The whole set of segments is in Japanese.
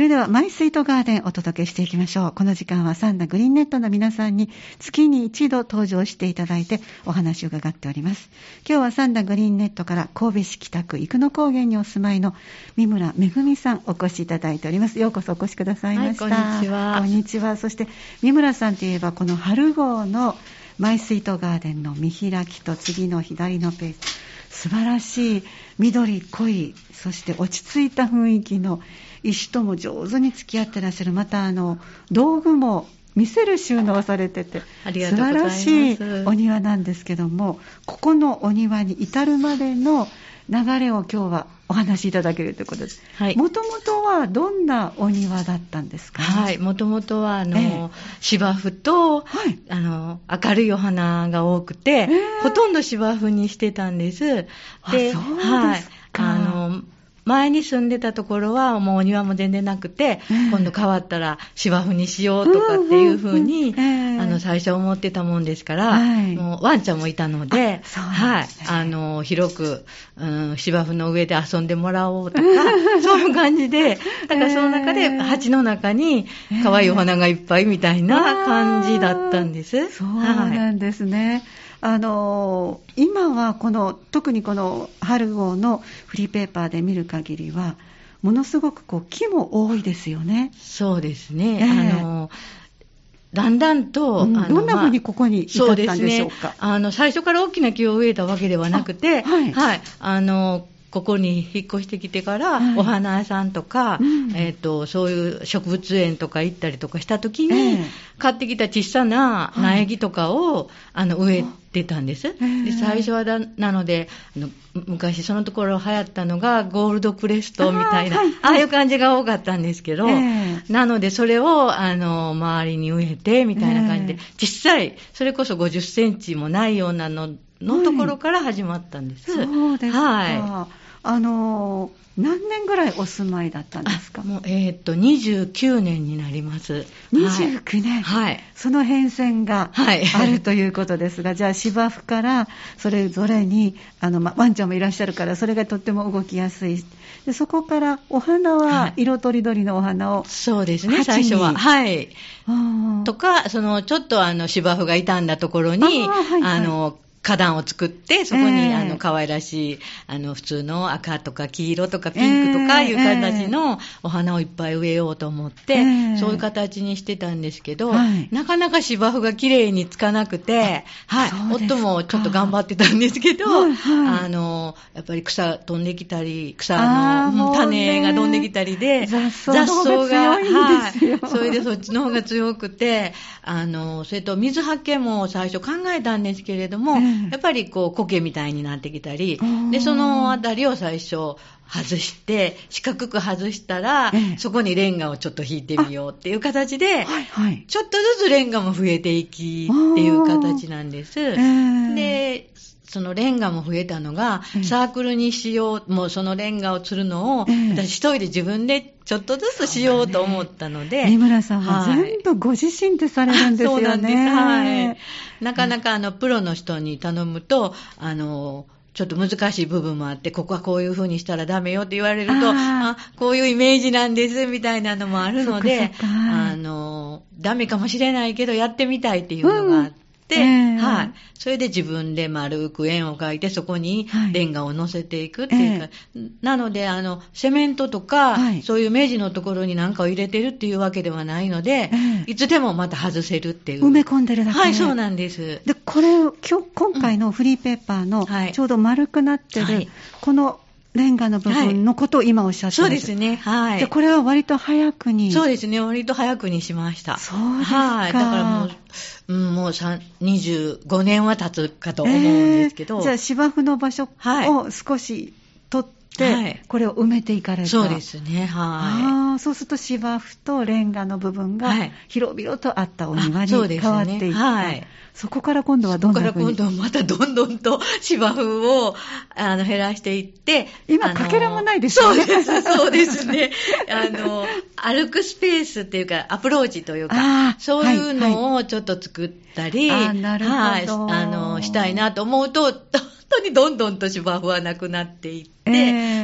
それでは、マイスイートガーデンお届けしていきましょう。この時間はサンダグリーンネットの皆さんに月に一度登場していただいてお話を伺っております。今日はサンダグリーンネットから神戸市北区生野高原にお住まいの三村めぐみさんお越しいただいております。ようこそお越しくださいました。はい、こんにちは。こんにちは。そして三村さんといえばこの春号のマイスイートガーデンの見開きと次の左のページ。素晴らしい緑濃い、そして落ち着いた雰囲気の石とも上手に付き合ってらっしゃる。またあの、道具も見せる収納されてて、素晴らしいお庭なんですけども、ここのお庭に至るまでの流れを今日はお話しいただけるということです。はい。もともとはどんなお庭だったんですか、はい。もともとは、あの、えー、芝生と、はい、あの、明るいお花が多くて、えー、ほとんど芝生にしてたんです。で、はい。あの、前に住んでたところはもうお庭も全然なくて、今度変わったら芝生にしようとかっていうふうに、あの、最初思ってたもんですから、もうワンちゃんもいたので、はい、あの、広く、うん、芝生の上で遊んでもらおうとか、そういう感じで、だからその中で鉢の中に可愛いお花がいっぱいみたいな感じだったんです。そうなんですね。あの今はこの特にこの春号のフリーペーパーで見る限りはものすごくこう木も多いですよね。そうですね。えー、あのだんだんと、うん、どんなふうにここに至ったんでしょうか。うね、あの最初から大きな木を植えたわけではなくて、はい、はい、あのここに引っ越してきてから、お花屋さんとか、うん、えっ、ー、と、そういう植物園とか行ったりとかしたときに、えー、買ってきた小さな苗木とかを、はい、あの、植えてたんです。えー、で最初はだ、なのであの、昔そのところ流行ったのが、ゴールドクレストみたいな、あはいはい、ああいう感じが多かったんですけど、なのでそれを、あの、周りに植えて、みたいな感じで、実際、それこそ50センチもないようなののところから始まったんです。そうですか。はい。あの何年ぐらいお住まいだったんですか？もう、えー、っと、29年になります。29年、はい、その変遷があるということですが、はい、じゃあ芝生からそれぞれに、あの、ま、ワンちゃんもいらっしゃるから、それがとっても動きやすい。でそこからお花は色とりどりのお花を、そうですね、最初は。はい。とか、その、ちょっとあの芝生が傷んだところに、あはいはい、あの、花壇を作って、そこに、えー、あの、可愛らしい、あの、普通の赤とか黄色とかピンクとかいう形のお花をいっぱい植えようと思って、えー、そういう形にしてたんですけど、はい、なかなか芝生が綺麗につかなくて、はい、夫もちょっと頑張ってたんですけど、あの、やっぱり草飛んできたり、草の種が飛んできたりで、雑草が、はい、それでそっちの方が強くて、あの、それと水はけも最初考えたんですけれども、やっぱりこう苔みたいになってきたり、で、そのあたりを最初外して、四角く外したら、そこにレンガをちょっと引いてみようっていう形で、ちょっとずつレンガも増えていきっていう形なんです。で、そのレンガも増えたのが、サークルにしよう、もうそのレンガを釣るのを、私一人で自分でちょっとずつしようと思ったので。三村さんは全部ご自身でされるんですよね。そうなんです。はい。なかなかあの、プロの人に頼むと、あの、ちょっと難しい部分もあって、ここはこういう風にしたらダメよって言われると、あこういうイメージなんですみたいなのもあるので、あの、ダメかもしれないけど、やってみたいっていうのがあって、えー、はい。それで自分で丸く円を描いて、そこにレンガを乗せていくっていうか、えー、なので、あの、セメントとか、はい、そういう明治のところに何かを入れてるっていうわけではないので、えー、いつでもまた外せるっていう。埋め込んでるだけはい、そうなんです。で、これ、今日、今回のフリーペーパーの、ちょうど丸くなってる、はい、このレンガの部分のことを今おっしゃってます、はい、そうですね。はい。で、これは割と早くに。そうですね。割と早くにしました。そうですか。はい。だからもう、うん、もう25年は経つかと思うんですけど。えー、じゃあ芝生の場所を少しはい、これを埋めていかれた。そうですね。はい。ああ、そうすると芝生とレンガの部分が広々とあったお庭に変わっていった。ね、はい。そこから今度はどんどんそこから今度はまたどんどんと芝生をあの減らしていって、今、かけらもないですよね。そうです、そうですね。あの、歩くスペースっていうか、アプローチというか、そういうのをちょっと作ったり、はいはい、あなるほどはい、あの、したいなと思うと、当にどんどんと芝生はなくなっていって、え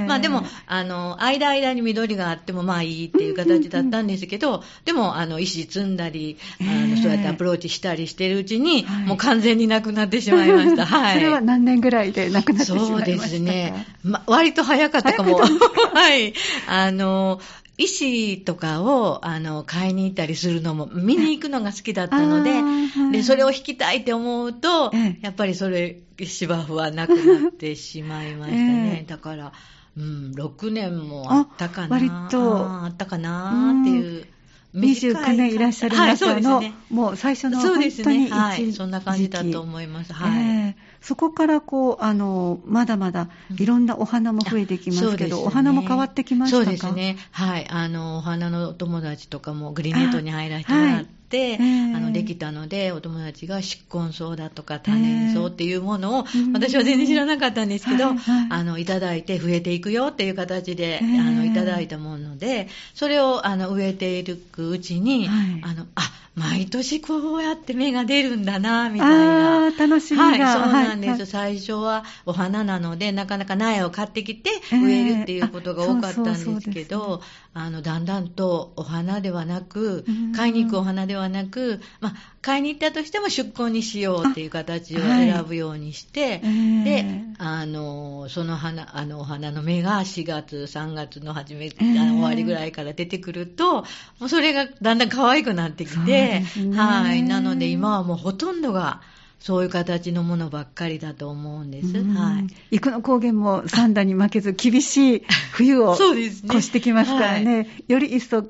ー、まあでも、あの、間間に緑があってもまあいいっていう形だったんですけど、でも、あの、石積んだり、あの、そうやってアプローチしたりしてるうちに、もう完全になくなってしまいました。はい。それは何年ぐらいでなくなってしまいましたそうですね。ま、割と早かったかも。はい。あの、石とかをあの買いに行ったりするのも見に行くのが好きだったので でそれを弾きたいって思うと、やっぱりそれ芝生はなくなってしまいましたね、だから、うん、6年もあったかな。割とあったかなっていう。29年いらっしゃる中の、はいね、もう最初のそうですね、はい、そんな感じだと思います。はい、えー、そこからこうあのまだまだいろんなお花も増えてきますけど、ね、お花も変わってきましたか？そうですね。はい、あのお花のお友達とかもグリーンネットに入らせてもらって。、えー、あのできたのでお友達が宿根草だとか多年草っていうものを、えー、私は全然知らなかったんですけど、はいはい、あのいただいて増えていくよっていう形で、えー、あのいただいたものでそれをあの植えていくうちに、はい、あのあ毎年こうやって芽が出るんだな、みたいな。楽しみが。はい、そうなんです、はい。最初はお花なので、なかなか苗を買ってきて植えるっていうことが多かったんですけど、あの、だんだんとお花ではなく、買いに行くお花ではなく、まあ、買いに行ったとしても出向にしようっていう形を選ぶようにして、はい、で、あの、その花、あの、お花の芽が4月、3月の初め、あの終わりぐらいから出てくると、もうそれがだんだん可愛くなってきて、はい。なので今はもうほとんどが、そういう形のものばっかりだと思うんです。はい。生野高原も三段に負けず厳しい冬を 越してきますからね、はい、より一層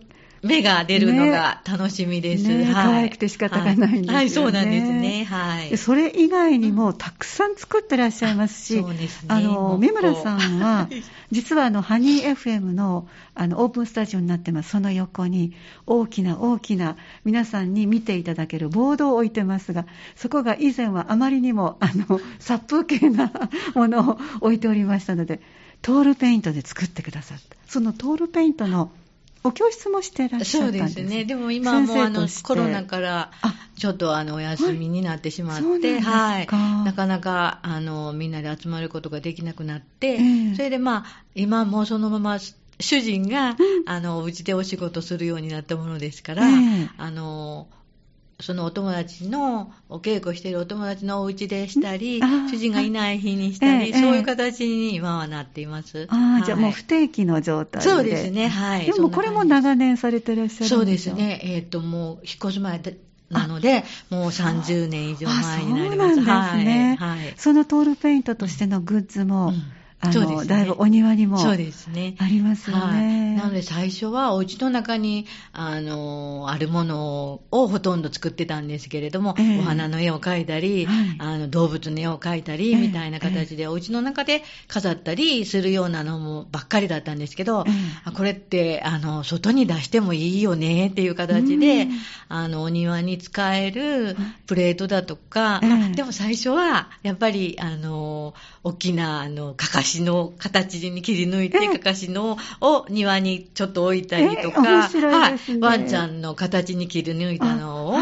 芽が出るのが楽しみです。ね、はい、可愛くて仕方がないんですよね、はい。そうなんですね。はい。それ以外にもたくさん作ってらっしゃいますし、そうですね。あの、三村さんは、実はあの、ハニー FM の、あの、オープンスタジオになってます。その横に、大きな大きな、皆さんに見ていただけるボードを置いてますが、そこが以前はあまりにも、あの、殺風景なものを置いておりましたので、トールペイントで作ってくださった。そのトールペイントのお教室もしてらっしゃったんですそうですね。でも今もあのコロナからちょっとあのお休みになってしまって、はい、なかなかあのみんなで集まることができなくなって、えー、それでまあ今もそのまま主人が、うん、あのうちでお仕事するようになったものですから、えー、あのそのお友達の、お稽古しているお友達のお家でしたり、主人がいない日にしたり、そういう形に今はなっています。あ、はい、じゃあもう不定期の状態で。そうですね、はい。でもこれも長年されてらっしゃるそうですね、えっ、ー、と、もう引っ越す前で、なので、もう30年以上前になります。そうなんですね。はい。そのトールペイントとしてのグッズも、うんあの、ね、だいぶお庭にもそうですね。ありますよね。はい、なので最初はお家の中に、あの、あるものをほとんど作ってたんですけれども、えー、お花の絵を描いたり、はい、あの動物の絵を描いたり、みたいな形で、えー、お家の中で飾ったりするようなのもばっかりだったんですけど、えー、これって、あの、外に出してもいいよねっていう形で、あの、お庭に使えるプレートだとか、まあ、でも最初は、やっぱり、あの、大きな、あの、かかしの形に切り抜いて、かかしのを庭にちょっと置いたりとか、はい、ワンちゃんの形に切り抜いたのを、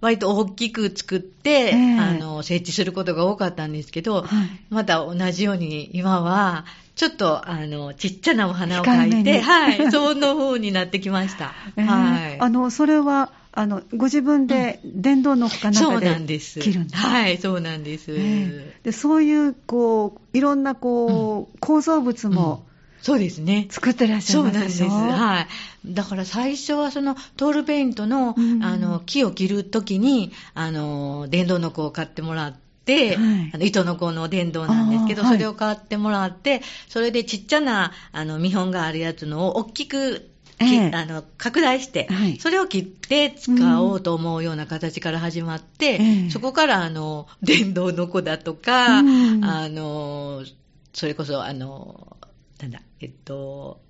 割と大きく作って、あの、設置することが多かったんですけど、また同じように今は、ちょっと、あの、ちっちゃなお花を描いて、はい、その風になってきました。はい。あの、それは、あの、ご自分で電動のかなんかで切るんですはい、そうなんです。えー、でそういう、こう、いろんな、こう、うん、構造物も、そうですね。作ってらっしゃいますそうなんです。はい。だから最初はそのトールペイントの、うん、あの、木を切るときに、あの、電動の子を買ってもらって、はい、あの糸の子の電動なんですけど、それを買ってもらって、それでちっちゃなあの見本があるやつのを大きくえー、あの拡大して、はい、それを切って使おうと思うような形から始まって、うん、そこからあの電動の子だとか、うん、あのそれこそあのなんだえっと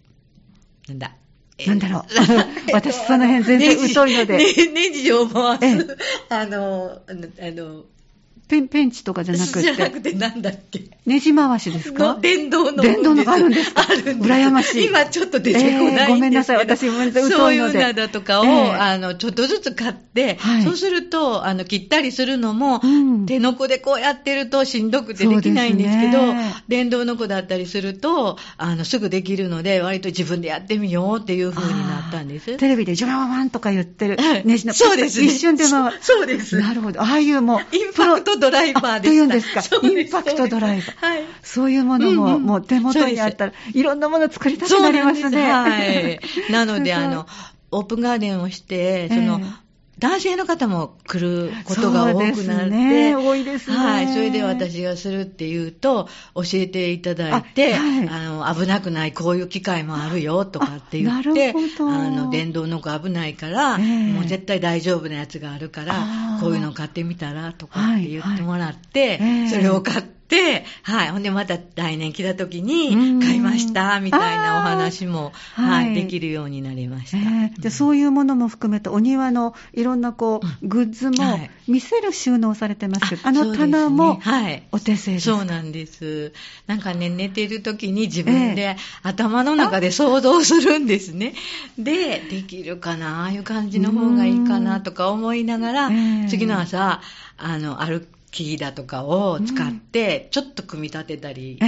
なんだなんだろう。私その辺全然疎いので。ね、ネジを回す、あの、あの、ペンペンチとかじゃなくて。じゃなくてなんだっけネジ回しですか？電動の。電動のがあるんですか？あるんです。羨ましい。今ちょっと出てこないんですけど、えー、ごめんなさい、私ごめんなさい、そういうなとかを、えー、あの、ちょっとずつ買って、はい、そうすると、あの、切ったりするのも、うん、手の子でこうやってるとしんどくてできないんですけど、ね、電動の子だったりすると、あの、すぐできるので、割と自分でやってみようっていう風になったんです。テレビでジョラワワンとか言ってる、ネジのそうです、ね、一瞬で回る。そうです。なるほど。ああいうもう、インパクトドライバーでというんですか。インパクトドライバー。はい。そういうものも、うんうん、もう手元にあったら、いろんなもの作りたくなりますね。はい。なので、あの、オープンガーデンをして、その、えー男性の方も来ることが多くなって、ね、多いですね。はい。それで私がするっていうと、教えていただいて、あ,はい、あの、危なくない、こういう機会もあるよとかって言って、あの、電動の子危ないから、えー、もう絶対大丈夫なやつがあるから、こういうの買ってみたらとかって言ってもらって、はい。はい、それを買って、で、はい。ほんでまた来年来た時に買いました、みたいなお話も、はい、はい、できるようになりました。えー、で、そういうものも含めて、お庭のいろんなこう、グッズも見せる収納されてます。けど、あ,あの棚も、はい。お手製です。そうなんです。なんかね、寝てる時に自分で頭の中で想像するんですね。で、できるかな、ああいう感じの方がいいかなとか思いながら、次の朝、あの、歩木だとかを使って、ちょっと組み立てたり、と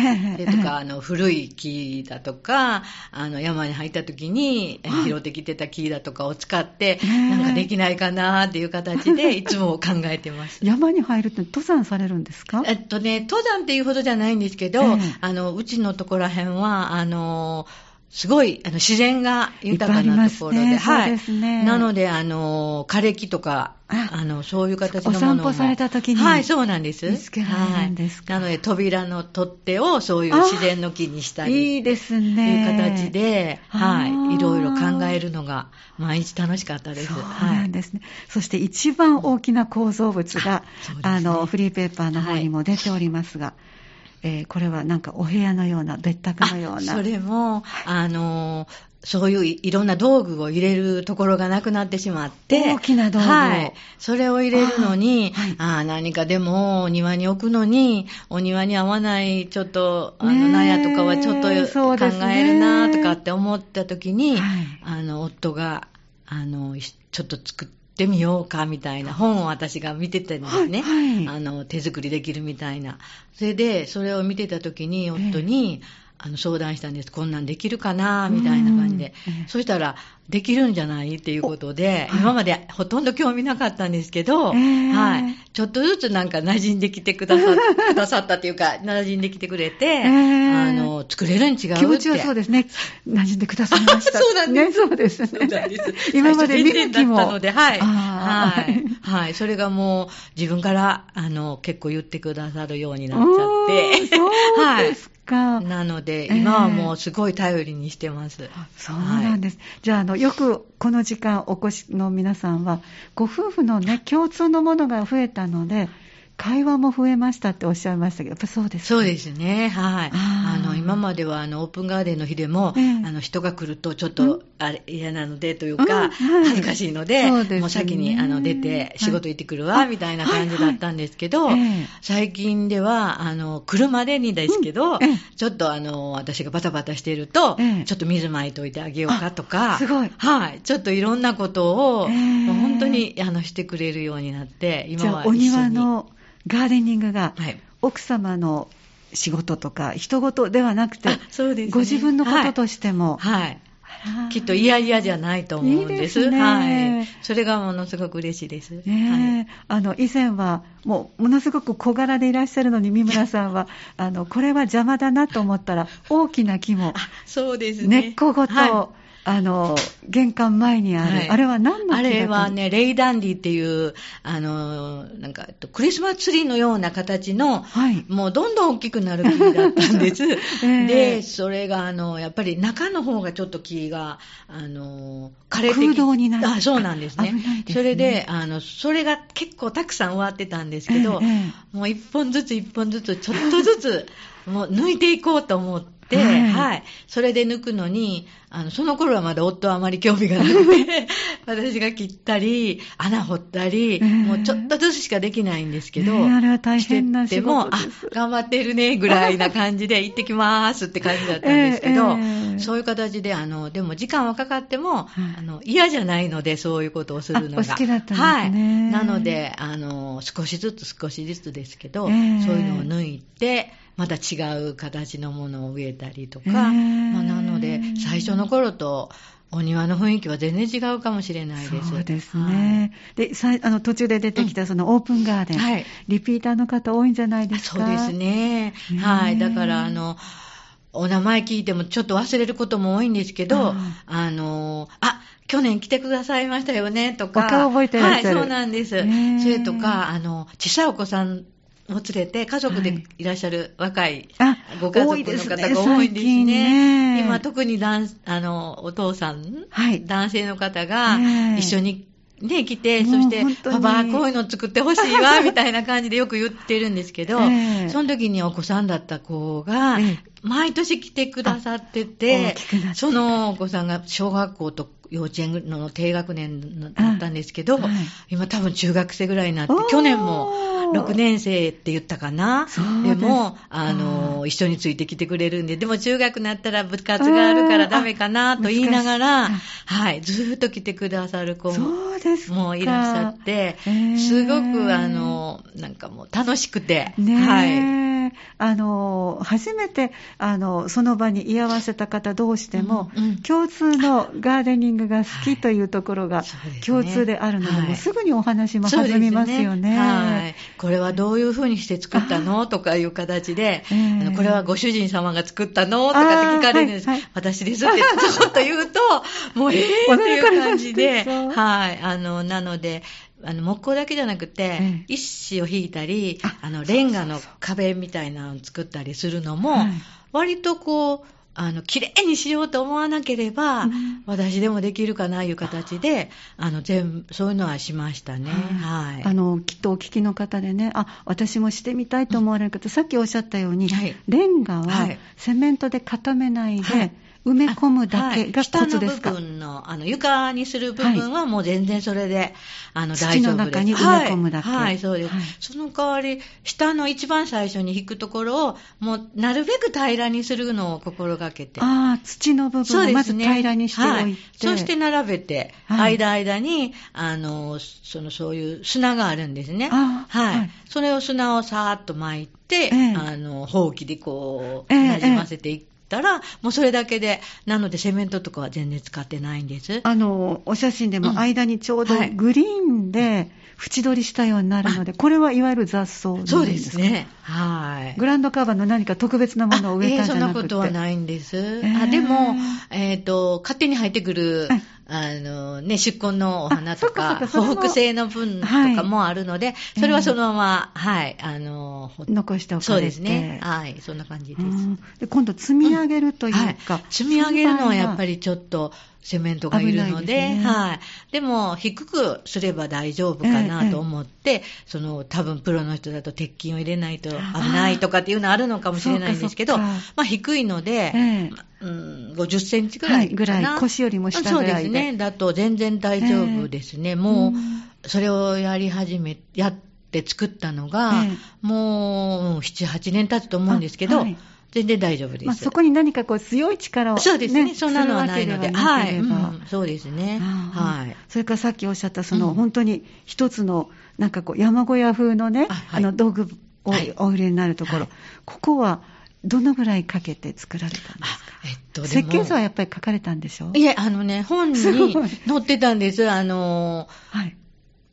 か、あの、古い木だとか、あの、山に入った時に拾ってきてた木だとかを使って、なんかできないかなっていう形で、いつも考えてます。山に入るって登山されるんですか？えっとね、登山っていうほどじゃないんですけど、あの、うちのところら辺は、あの、すごい、あの、自然が豊かなところで、ね、はい。ですね。なので、あの、枯れ木とか、あの、そういう形のものお散歩された時に。はい、そうなんです。見つけられるんですか、はい、なので、扉の取っ手をそういう自然の木にしたり。いいですね。いう形で、はい、いろいろ考えるのが、毎日楽しかったです。そうなんですね。はい、そして一番大きな構造物が、あ,、ね、の、フリーペーパーの方にも出ておりますが、はいえー、これはなんかお部屋のような、別宅のような。それも、あの、そういういろんな道具を入れるところがなくなってしまって。大きな道具はい。それを入れるのに、あ、はい、あ何かでもお庭に置くのに、お庭に合わないちょっと、あの、納屋とかはちょっと考えるなとかって思った時に、はい、あの、夫が、あの、ちょっと作って、ってみようかみたいな本を私が見てたんですね。はいはい、あの、手作りできるみたいな。それで、それを見てた時に、夫に、えー、あの、相談したんです。こんなんできるかなみたいな感じで。えー、そしたら、できるんじゃない？っていうことで、はい、今までほとんど興味なかったんですけど、えー、はい。ちょっとずつなんか馴染んできてくださ くださったっていうか、馴染んできてくれて、あの、作れるに違うって。気持ちはそうですね。馴染んでくださいました。そうなんです。ね、そうですね。そうなんです。今まで見る気も。だったので、はい。はい。はい。それがもう自分から、あの、結構言ってくださるようになっちゃって。そうですか？なので、今はもうすごい頼りにしてます。そうなんです。じゃあ、あの、よくこの時間お越しの皆さんは、ご夫婦のね、共通のものが増えたので、会話も増えましたっておっしゃいましたけど、やっぱそうですそうですね。はい。あの、今までは、あの、オープンガーデンの日でも、えー、あの、人が来るとちょっと、あれ、嫌なのでというか、うんはい、恥ずかしいので、ね、もう先に、あの、出て、仕事行ってくるわ、はい、みたいな感じだったんですけど、はいはい、最近では、あの、来るまでにですけど、うんえ。ー、ちょっとあの、私がバタバタしてると、えー、ちょっと水まいといてあげようかとか、すごい。はい。ちょっといろんなことを、本当に、あの、してくれるようになって、今はお庭の、ガーデニングが、奥様の仕事とか、人事ではなくて、そうですね、ご自分のこととしても、はい。はい、きっと嫌々じゃないと思うんです。いいですね、はい。それがものすごく嬉しいです。ね、はい、あの、以前は、もう、ものすごく小柄でいらっしゃるのに、三村さんは、あの、これは邪魔だなと思ったら、大きな木も、そうですね。根っこごと、はいあの、玄関前にある、はい、あれは何の木あれはね、レイダンディっていう、あの、なんか、クリスマスツリーのような形の、はい、もうどんどん大きくなる木だったんです。えー、で、それが、あの、やっぱり中の方がちょっと木が、あの、枯れて空洞になる。あ、そうなんですね。すね。それで、あの、それが結構たくさん終わってたんですけど、えー、もう一本ずつ一本ずつ、ちょっとずつ、もう抜いていこうと思って、て、はい、はい、それで抜くのに、あの、その頃はまだ夫はあまり興味がなくて、私が切ったり、穴掘ったり、えー、もうちょっとずつしかできないんですけど、ね、あれは大変な仕事も、あ、頑張ってるね、ぐらいな感じで、行ってきますって感じだったんですけど、えーえー、そういう形で、あの、でも時間はかかっても、あの、嫌じゃないので、そういうことをするのが。好きだったんですね。はい。なので、あの、少しずつ少しずつですけど、そういうのを抜いて、また違う形のものを植えたりとか、まあ、なので、最初の頃と、お庭の雰囲気は全然違うかもしれないです。そうですね。はい、で、さあの途中で出てきたそのオープンガーデン、うんはい、リピーターの方多いんじゃないですか？そうですね。はい。だからあの、お名前聞いてもちょっと忘れることも多いんですけど、あの、あ、去年来てくださいましたよねとか。顔覚えてらっしゃるはい、そうなんです。それとか、あの、小さいお子さんを連れて家族でい。らっしゃる若いご家族の方が多いんですね。ね。今特にあのお父さん、はい、男性の方が一緒にね、来て、そして、パパ、こういうの作ってほしいわ、みたいな感じでよく言ってるんですけど、えー、その時にお子さんだった子が、毎年来てくださってて、そのお子さんが小学校と幼稚園の低学年だったんですけど、はい、今多分中学生ぐらいになって、去年も6年生って言ったかな。でも、あの、一緒についてきてくれるんで、でも中学になったら部活があるからダメかなと言いながら、はい、ずっと来てくださる子もいらっしゃって、すごく、あの、なんかもう楽しくて、はい。あの初めてあのその場に居合わせた方どうしても、うんうん、共通のガーデニングが好きというところが共通であるので、はい、すぐにお話も弾みますよね。ねはい、これはどういうふうにして作ったのとかいう形で、えー、これはご主人様が作ったのとかって聞かれるんです。はいはい、私ですってちょっと言うと、もうええー、っていう感じで、はい、あの、なので、あの木工だけじゃなくて、ええ、石紙を引いたりあのレンガの壁みたいなのを作ったりするのも、はい、割とこうあの綺麗にしようと思わなければ、うん、私でもできるかないう形であの全部そういうのはしましたね、はい、あのきっとお聞きの方でねあ私もしてみたいと思われる方、うん、さっきおっしゃったように、はい、レンガはセメントで固めないで、はい埋め込むだけがコツですか、はい、下の部分の、あの、床にする部分はもう全然それで、はい、あの、大丈夫です。土の中に埋め込むだけ。はい、はい、そうです、その代わり、下の一番最初に引くところを、もう、なるべく平らにするのを心がけて。ああ、土の部分をまず平らにしておいて。そ、ね,、して並べて、間間に、あの、その、そういう砂があるんですね。はい。それを砂をさーっと巻いて、えー、あの、ほうきでこう、なじませていって、たら、もうそれだけで、なのでセメントとかは全然使ってないんです。あの、お写真でも間にちょうどグリーンで縁取りしたようになるので、これはいわゆる雑草そうですね。はい。グランドカバーの何か特別なものを植えたんじゃなくて、えー、そんなことはないんです。えー、あでも、えっ、ー、と、勝手に入ってくる、はいあのね、出根のお花とか、北北西の分とかもあるので、はい、それはそのまま、えー、はい、あの、残しておかれて。そうですね。はい、そんな感じです。で今度積み上げるというか、うん。はい、積み上げるのはやっぱりちょっと、セメントがいるので、でね、はい。でも、低くすれば大丈夫かなと思って、ええ、その、多分プロの人だと鉄筋を入れないと危ないとかっていうのはあるのかもしれないんですけど、まあ低いので、えうん、50センチぐらいかな、はい、ぐらい、腰よりも下ぐらいそうですね。だと全然大丈夫ですね。えー、もう、それをやり始め、やって作ったのが、えー、もう、7、8年経つと思うんですけど、はい全然大丈夫です。まあ、そこに何かこう強い力を、ね、そうですね。そんなのはないので。はい、うん、そうですね。はい。それからさっきおっしゃったその、うん、本当に一つのなんかこう山小屋風のね、あの道具をお入れになるところ、はい、ここはどのぐらいかけて作られたんですか、えっと、設計図はやっぱり書かれたんでしょ？いえ、あのね、本に 載ってたんです。あの、はい、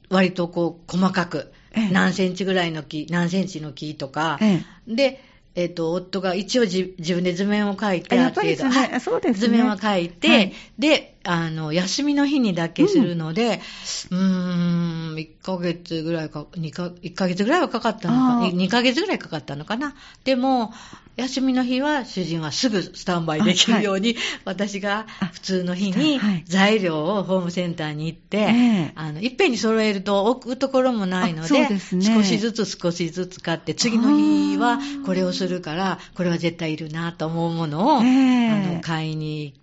割とこう、細かく、ええ、何センチぐらいの木、何センチの木とか、ええ、で、えっ、ー、と、夫が一応自分で図面を描いて、やっぱりですね、そうですね。図面を描いて、はい、で、あの、休みの日にだけするので、うーん、1ヶ月ぐらいか、2か、1ヶ月ぐらいはかかったのか、2ヶ月ぐらいかかったのかな。でも、休みの日は主人はすぐスタンバイできるように、私が普通の日に材料をホームセンターに行って、あのいっぺんに揃えると置くところもないので、少しずつ少しずつ買って、次の日はこれをするから、これは絶対いるなと思うものを、あの買いに行って、で、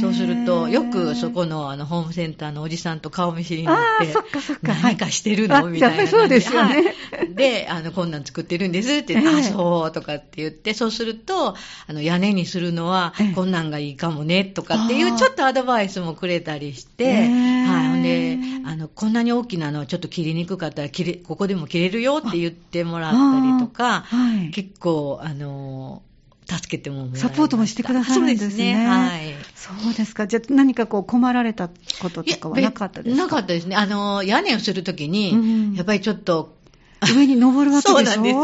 そうすると、よくそこのあのホームセンターのおじさんと顔見知りになって、そっかそっか。何かしてるの？みたいなそうですよね。で、あの、こんなん作ってるんですって言って、あ、そうとかって言って、そうすると、あの、屋根にするのは、こんなんがいいかもね、とかっていう、ちょっとアドバイスもくれたりして、はい。ほんで、あの、こんなに大きなのちょっと切りにくかったら、切れ、ここでも切れるよって言ってもらったりとか、結構、あの、助けてもサポートもしてくださるんですね。そうですね。はい。そうですか。じゃあ何かこう困られたこととかはなかったですか？なかったですね。あの、屋根をするときに、やっぱりちょっと、上に登るわけでしょ？そうなんです。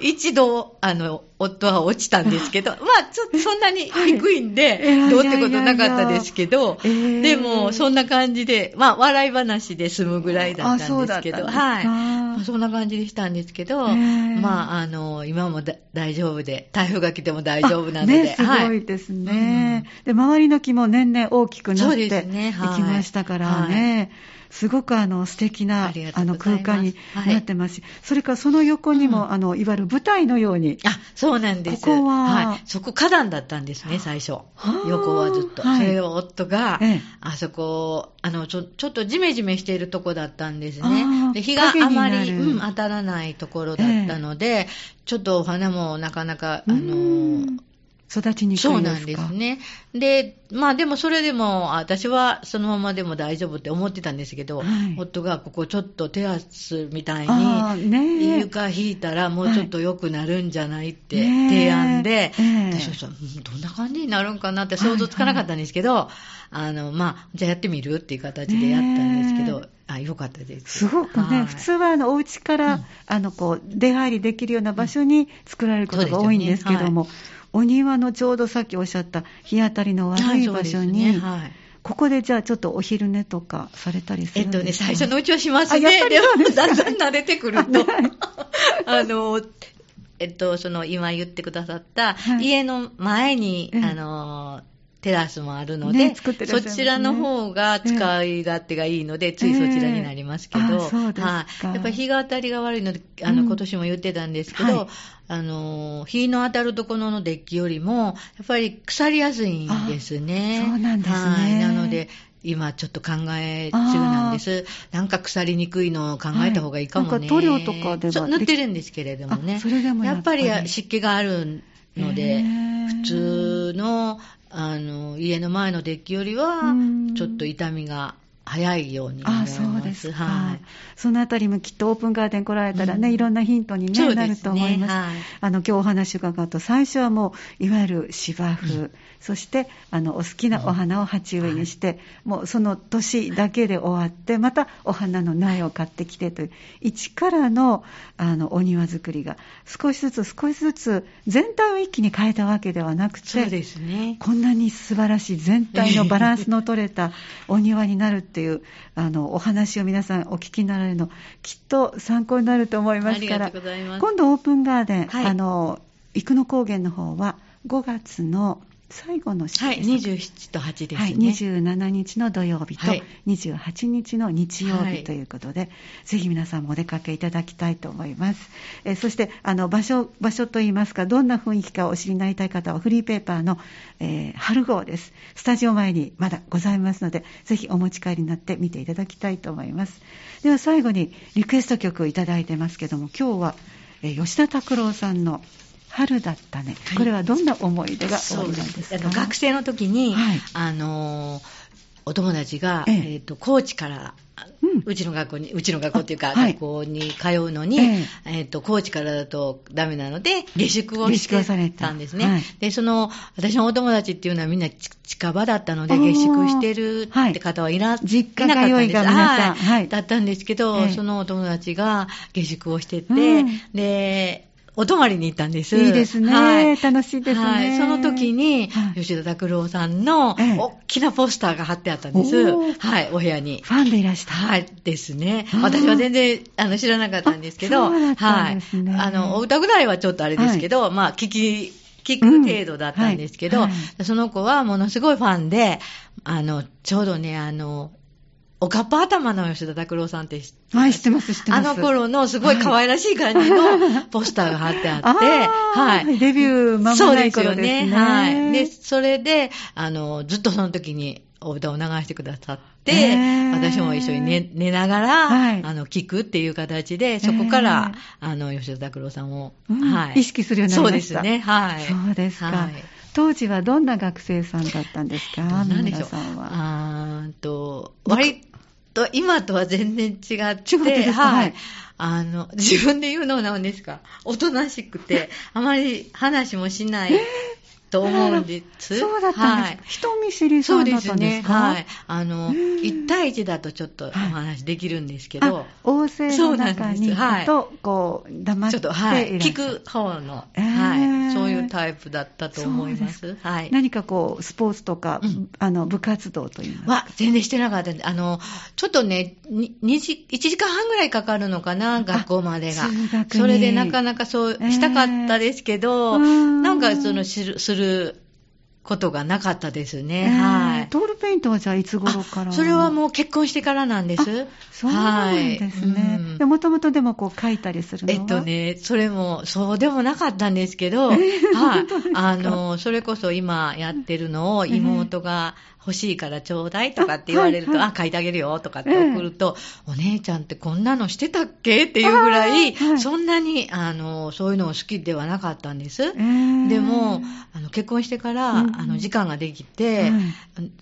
一度、あの、夫は落ちたんですけど、まあ、ちょっとそんなに低いんで、はい、どうってことなかったですけど、でも、そんな感じで、まあ、笑い話で済むぐらいだったんですけど、はい。まあ、そんな感じでしたんですけど、まあ、あの、今も大丈夫で、台風が来ても大丈夫なので。ね、すごいですね、はい、で、周りの木も年々大きくなってい。きましたからね。すごくあの素敵なあの空間になってますし、はい、それからその横にも、うん、あのいわゆる舞台のように。あ、そうなんです。ここは、はい、そこ花壇だったんですね、最初。横はずっと。はい、それを夫が、ええ、あそこ、あのちょ、ちょっとジメジメしているとこだったんですね。で日があまり、うん、当たらないところだったので、え、ちょっとお花もなかなか、あの、育ちにくいですか？そうなんですね。で、まあでもそれでも、私はそのままでも大丈夫って思ってたんですけど、はい、夫がここちょっとテラスみたいに、ね、床引いたらもうちょっと良くなるんじゃないって提案で、はい私はどんな感じになるんかなって想像つかなかったんですけど、はい。はい、あの、まあ、じゃあやってみるっていう形でやったんですけど、あ、よかったです。すごくね、はい、普通はあのお家から、うん、あのこう出入りできるような場所に作られることが多いんですけども、お庭のちょうどさっきおっしゃった日当たりの悪い場所に、はいはい、ここでじゃあちょっとお昼寝とかされたりするんですか？えっとね、最初のうちはしますね。でもだんだん慣れてくると、あの、えっと、その今言ってくださった、家の前に、はい、あの、テラスもあるので、ね、そちらの方が使い勝手がいいので、えー、ついそちらになりますけど、えー、はい、やっぱり日が当たりが悪いので、あの、今年も言ってたんですけど、うんはい、あの、日の当たるところのデッキよりも、やっぱり腐りやすいんですね。そうなんですね。はい、なので、今ちょっと考え中なんです。なんか腐りにくいのを考えた方がいいかもね。はい、なんか塗料とかでは塗ってるんですけれどもね。それでもやっぱり。湿気があるので、普通のあの家の前のデッキよりは、ちょっと痛みが早いように。あそうですはい。そのあたりもきっとオープンガーデン来られたらね、うん、いろんなヒントに、ね、なると思います。はい、あの今日お話伺うと最初はもういわゆる芝生、うん、そしてあのお好きなお花を鉢植えにして、うん、もうその年だけで終わってまたお花の苗を買ってきてという一からのあのお庭作りが少しずつ少しずつ全体を一気に変えたわけではなくて、そうですね。こんなに素晴らしい全体のバランスの取れたお庭になるっていうあのお話を皆さんお聞きになられるのきっと参考になると思いますから。今度オープンガーデン、はい、あの生野高原の方は5月の最後の週はい、27と8ですね。はい、27日の土曜日と28日の日曜日ということで、はい、ぜひ皆さんもお出かけいただきたいと思います。えそして、あの、場所、場所といいますか、どんな雰囲気かお知りになりたい方は、フリーペーパーの、えー、春号です。スタジオ前にまだございますので、ぜひお持ち帰りになって見ていただきたいと思います。では最後に、リクエスト曲をいただいてますけども、今日は、えー、吉田拓郎さんの春だったね、はい、これはどんな思い出がおありなんですか？学生の時に、はい、あのお友達が、ええ。ーと、高知からうちの学校に、うちの学校っていうか、学校に通うのに、ええ。えー、と、高知からだとダメなので、下宿をしてたんですね。はい、で、その、私のお友達っていうのはみんな近場だったので、下宿してるって方はいら、はい、実家なかったんです。はい。だったんですけど、そのお友達が下宿をしてて、うん、で、お泊まりに行ったんです。いいですね。はい、楽しいですね。はい。その時に、吉田拓郎さんの大きなポスターが貼ってあったんです。はい、お部屋に。ファンでいらした。はい、ですね。私は全然あの知らなかったんですけど、はい。あの、お歌ぐらいはちょっとあれですけど、まあ、聞き、聞く程度だったんですけど、その子はものすごいファンで、あの、ちょうどね、あの、おかっぱ頭の吉田拓郎さんって知ってはい、知ってます、知ってます。あの頃のすごい可愛らしい感じのポスターが貼ってあって、はい。デビュー間もない頃ですね。そうですよね。はい。で、それで、あの、ずっとその時にお歌を流してくださって、私も一緒に寝寝ながら、はい、あの、聞くっていう形で、そこから、あの、吉田拓郎さんを、うん、はい。意識するようになりました。そうですね。はい。そうですか。はい当時はどんな学生さんだったんですか？何でしょう。あーと、割と今とは全然違って、はい。あの、自分で言うのなんですか、おとなしくて、あまり話もしない。と思うんです。そうだったんです、はい、人見知りさんだったんですか？はい。あの、1対1だとちょっとお話できるんですけど、大勢の中にはい、と、こう、黙ってちょっと、はい、聞く方の、はい、そういうタイプだったと思います。はい。何かこう、スポーツとか、うん、あの、部活動というのは全然してなかったんで、あの、ちょっとね、2時、1時間半ぐらいかかるのかな、学校までが。それでなかなかそうしたかったですけど、なんかその、する、するることがなかったですね。えー、はい。トールペイントはじゃあいつ頃から？それはもう結婚してからなんです。そうなんですね。もともとでもこう書いたりするのは？えっとね、それもそうでもなかったんですけど、はい。あの、それこそ今やってるのを妹が、欲しいからちょうだいとかって言われると、あはいはい、あ、書いてあげるよとかって送ると、えー、お姉ちゃんってこんなのしてたっけっていうぐらい、はい、そんなに、あの、そういうのを好きではなかったんです。えー、でも、あの、結婚してから、うん、あの、時間ができて、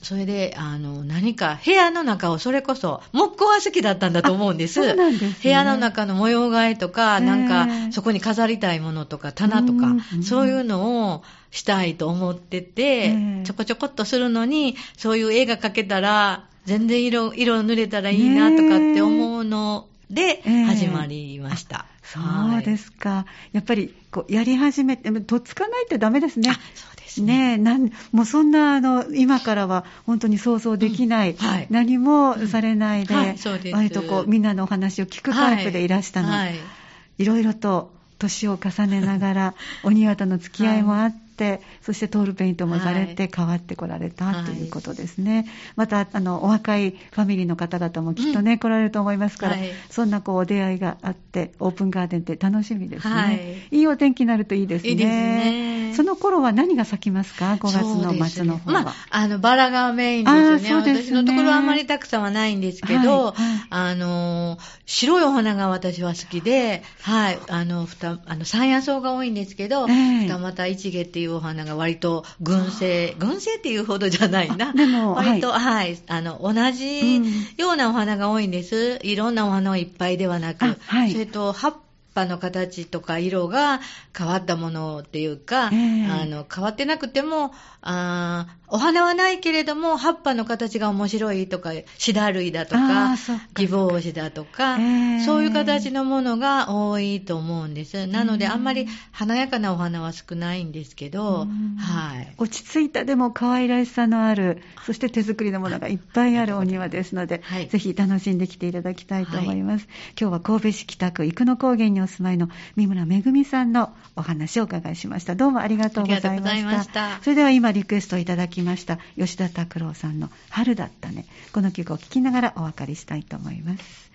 それで、あの、何か部屋の中をそれこそ、木工は好きだったんだと思うんです。です、ね、部屋の中の模様替えとか、なんか、そこに飾りたいものとか、棚とか、そういうのを、したいと思ってて、ちょこちょこっとするのに、そういう絵が描けたら、全然色、色塗れたらいいなとかって思うので、始まりました。そうですか。はい、やっぱり、こう、やり始めて、とっつかないってダメですね。そうですね。ねなんもうそんな、あの、今からは本当に想像できない、うんはい、何もされないで、うんはい、割とこう、みんなのお話を聞くタイプでいらしたの。はい。いろいろと年を重ねながら、お庭との付き合いもあって、て、そしてトールペイントもされて変わってこられた、はい、ということですね。また、あの、お若いファミリーの方々もきっとね、うん、来られると思いますから、はい、そんなこう、お出会いがあって、オープンガーデンって楽しみですね。はい、いいお天気になるといいですね。いいですね。その頃は何が咲きますか ?5 月の末の方は。まあ、あの、バラがメインですよね。すね私のところはあまりたくさんはないんですけど、はい、あの、白いお花が私は好きで、はい、あの、あの、山野草が多いんですけど、えー、二股一毛っていうお花が割と群生、群生っていうほどじゃないな。でも、割と、はい、はい、あの、同じようなお花が多いんです。いろんなお花をいっぱいではなく、はい、それと、葉っぱの形とか色が変わったものっていうか、えー、あの変わってなくてもあ、お花はないけれども、葉っぱの形が面白いとか、シダ類だとか、ギボウシだとか、えー、そういう形のものが多いと思うんです。なので、あんまり華やかなお花は少ないんですけど、はい、落ち着いたでも可愛らしさのある、そして手作りのものがいっぱいあるお庭ですので、はい、ぜひ楽しんできていただきたいと思います。はい、今日は神戸市北区生野高原にお住まいの三村めぐみさんのお話をお伺いしました。どうもありがとうございました。したそれでは今リクエストいただきました吉田拓郎さんの春だったね。この曲を聴きながらお別れしたいと思います。